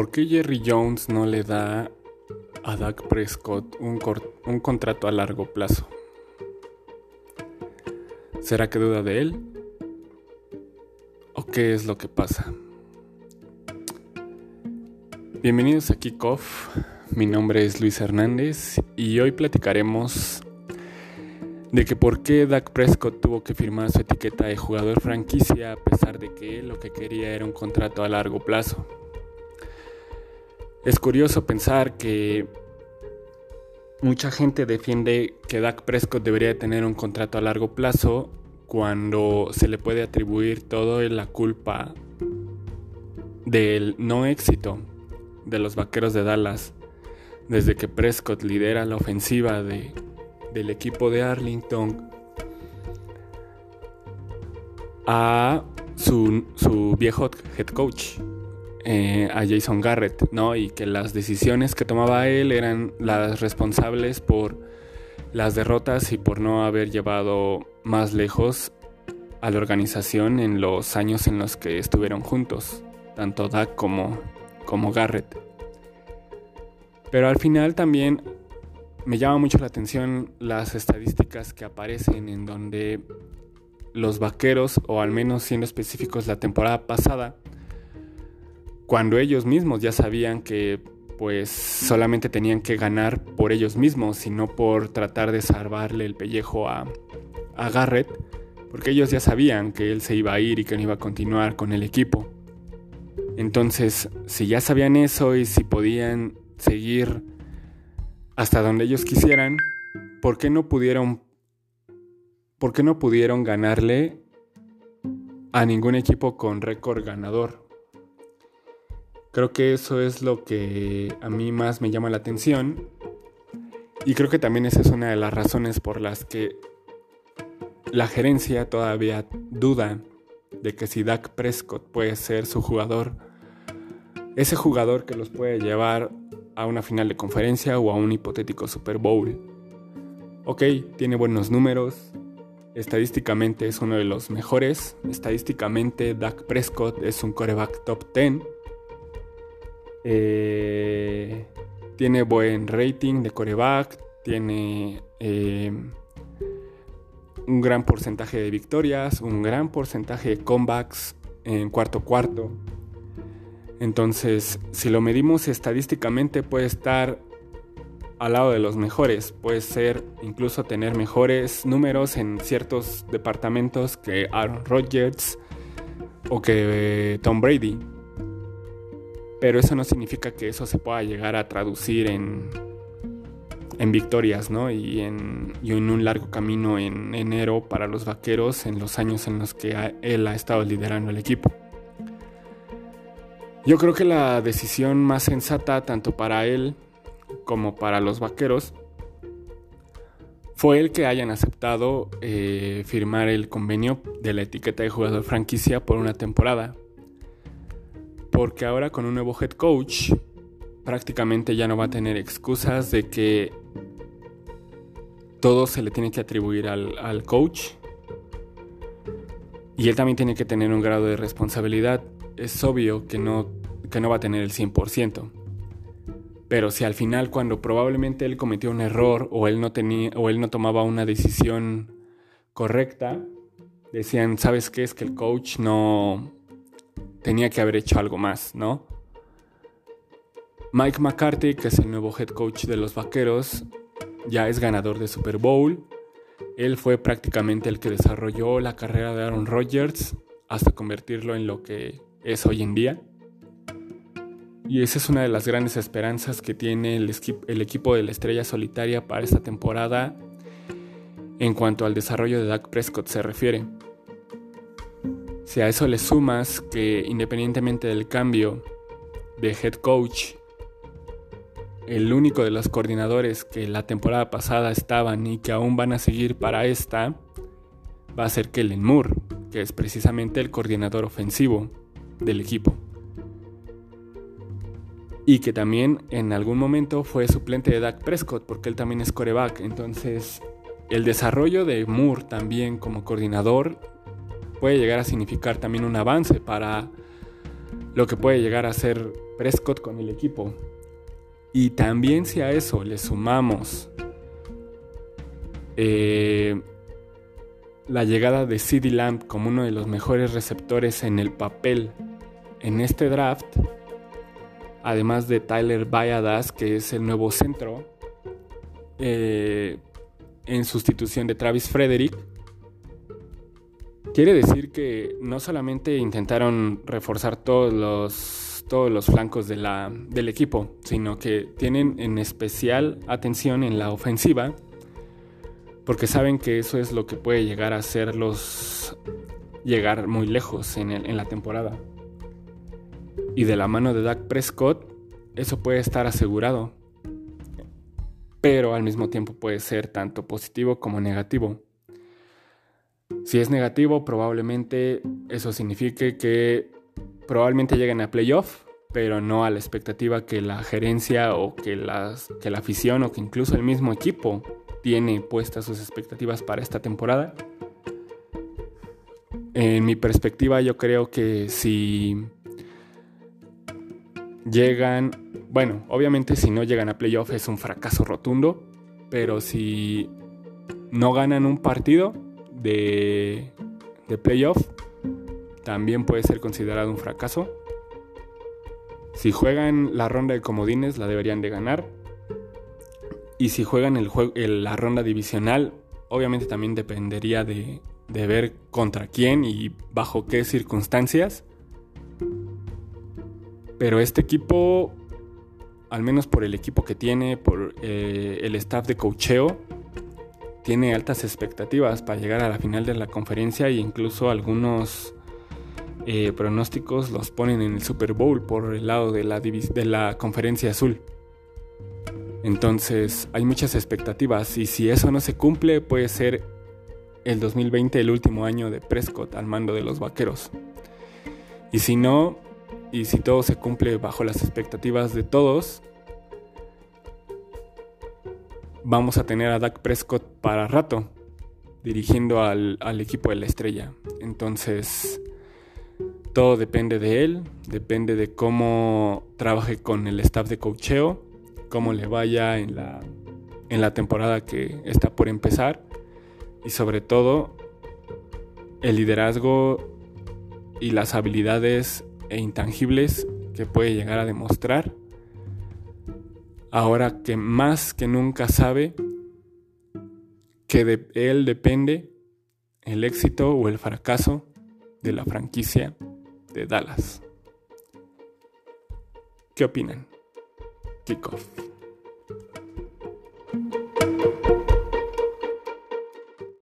¿Por qué Jerry Jones no le da a Dak Prescott un, contrato a largo plazo? ¿Será que duda de él? ¿O qué es lo que pasa? Bienvenidos a Kickoff, mi nombre es Luis Hernández y hoy platicaremos de que por qué Dak Prescott tuvo que firmar su etiqueta de jugador franquicia a pesar de que lo que quería era un contrato a largo plazo. Es curioso pensar que mucha gente defiende que Dak Prescott debería tener un contrato a largo plazo cuando se le puede atribuir todo la culpa del no éxito de los Vaqueros de Dallas desde que Prescott lidera la ofensiva de, del equipo de Arlington a su, su viejo head coach, eh, a Jason Garrett, ¿no? Y que las decisiones que tomaba él eran las responsables por las derrotas y por no haber llevado más lejos a la organización en los años en los que estuvieron juntos, tanto Dak como, como Garrett. Pero al final también me llama mucho la atención las estadísticas que aparecen en donde los vaqueros, o al menos siendo específicos la temporada pasada, cuando ellos mismos ya sabían que pues solamente tenían que ganar por ellos mismos y no por tratar de salvarle el pellejo a, a Garrett, porque ellos ya sabían que él se iba a ir y que no iba a continuar con el equipo. Entonces, si ya sabían eso y si podían seguir hasta donde ellos quisieran, ¿por qué no pudieron por qué no pudieron ganarle a ningún equipo con récord ganador? Creo que eso es lo que a mí más me llama la atención. Y creo que también esa es una de las razones por las que la gerencia todavía duda de que si Dak Prescott puede ser su jugador, ese jugador que los puede llevar a una final de conferencia o a un hipotético Super Bowl. Ok, tiene buenos números, estadísticamente es uno de los mejores, estadísticamente Dak Prescott es un coreback top 10 eh, tiene buen rating de coreback, tiene eh, un gran porcentaje de victorias, un gran porcentaje de comebacks en cuarto cuarto. Entonces, si lo medimos estadísticamente, puede estar al lado de los mejores. Puede ser incluso tener mejores números en ciertos departamentos que Aaron Rodgers o que eh, Tom Brady pero eso no significa que eso se pueda llegar a traducir en, en victorias, ¿no? Y en, en, un largo camino en enero para los vaqueros en los años en los que él ha estado liderando el equipo. Yo creo que la decisión más sensata, tanto para él como para los vaqueros, fue el que hayan aceptado eh, firmar el convenio de la etiqueta de jugador franquicia por una temporada porque ahora con un nuevo head coach prácticamente ya no va a tener excusas de que todo se le tiene que atribuir al, coach y él también tiene que tener un grado de responsabilidad. Es obvio que no, que no va a tener el 100%. Pero si al final cuando probablemente él cometió un error o él no tenía o él no tomaba una decisión correcta, decían, "¿Sabes qué? Es que el coach no tenía que haber hecho algo más, ¿no? Mike McCarthy, que es el nuevo head coach de los Vaqueros, ya es ganador de Super Bowl. Él fue prácticamente el que desarrolló la carrera de Aaron Rodgers hasta convertirlo en lo que es hoy en día. Y esa es una de las grandes esperanzas que tiene el, el equipo de la Estrella Solitaria para esta temporada en cuanto al desarrollo de Dak Prescott se refiere. Si a eso le sumas que independientemente del cambio de head coach, el único de los coordinadores que la temporada pasada estaban y que aún van a seguir para esta, va a ser Kellen Moore, que es precisamente el coordinador ofensivo del equipo. Y que también en algún momento fue suplente de Dak Prescott, porque él también es coreback. Entonces, el desarrollo de Moore también como coordinador puede llegar a significar también un avance para lo que puede llegar a ser Prescott con el equipo. Y también si a eso le sumamos eh, la llegada de CD Lamb como uno de los mejores receptores en el papel en este draft, además de Tyler Bayadas, que es el nuevo centro, eh, en sustitución de Travis Frederick, quiere decir que no solamente intentaron reforzar todos los, todos los flancos de la, del equipo, sino que tienen en especial atención en la ofensiva, porque saben que eso es lo que puede llegar a hacerlos llegar muy lejos en, en la temporada. Y de la mano de Dak Prescott, eso puede estar asegurado. Pero al mismo tiempo puede ser tanto positivo como negativo. Si es negativo, probablemente eso signifique que probablemente lleguen a playoff, pero no a la expectativa que la gerencia o que, las, que la afición o que incluso el mismo equipo tiene puestas sus expectativas para esta temporada. En mi perspectiva, yo creo que si llegan, bueno, obviamente si no llegan a playoff es un fracaso rotundo, pero si no ganan un partido de, de playoff, también puede ser considerado un fracaso. Si juegan la ronda de comodines, la deberían de ganar. Y si juegan el la ronda divisional, obviamente también dependería de, de ver contra quién y bajo qué circunstancias. Pero este equipo, al menos por el equipo que tiene, por eh, el staff de cocheo, tiene altas expectativas para llegar a la final de la conferencia e incluso algunos eh, pronósticos los ponen en el Super Bowl por el lado de la, de la conferencia azul. Entonces hay muchas expectativas y si eso no se cumple puede ser el 2020 el último año de Prescott al mando de los Vaqueros. Y si no, y si todo se cumple bajo las expectativas de todos, vamos a tener a Dak Prescott para rato dirigiendo al, equipo de la estrella. Entonces, todo depende de él, depende de cómo trabaje con el staff de cocheo, cómo le vaya en la, en la temporada que está por empezar y sobre todo el liderazgo y las habilidades e intangibles que puede llegar a demostrar, ahora que más que nunca sabe que de él depende el éxito o el fracaso de la franquicia de Dallas. ¿Qué opinan? Kickoff.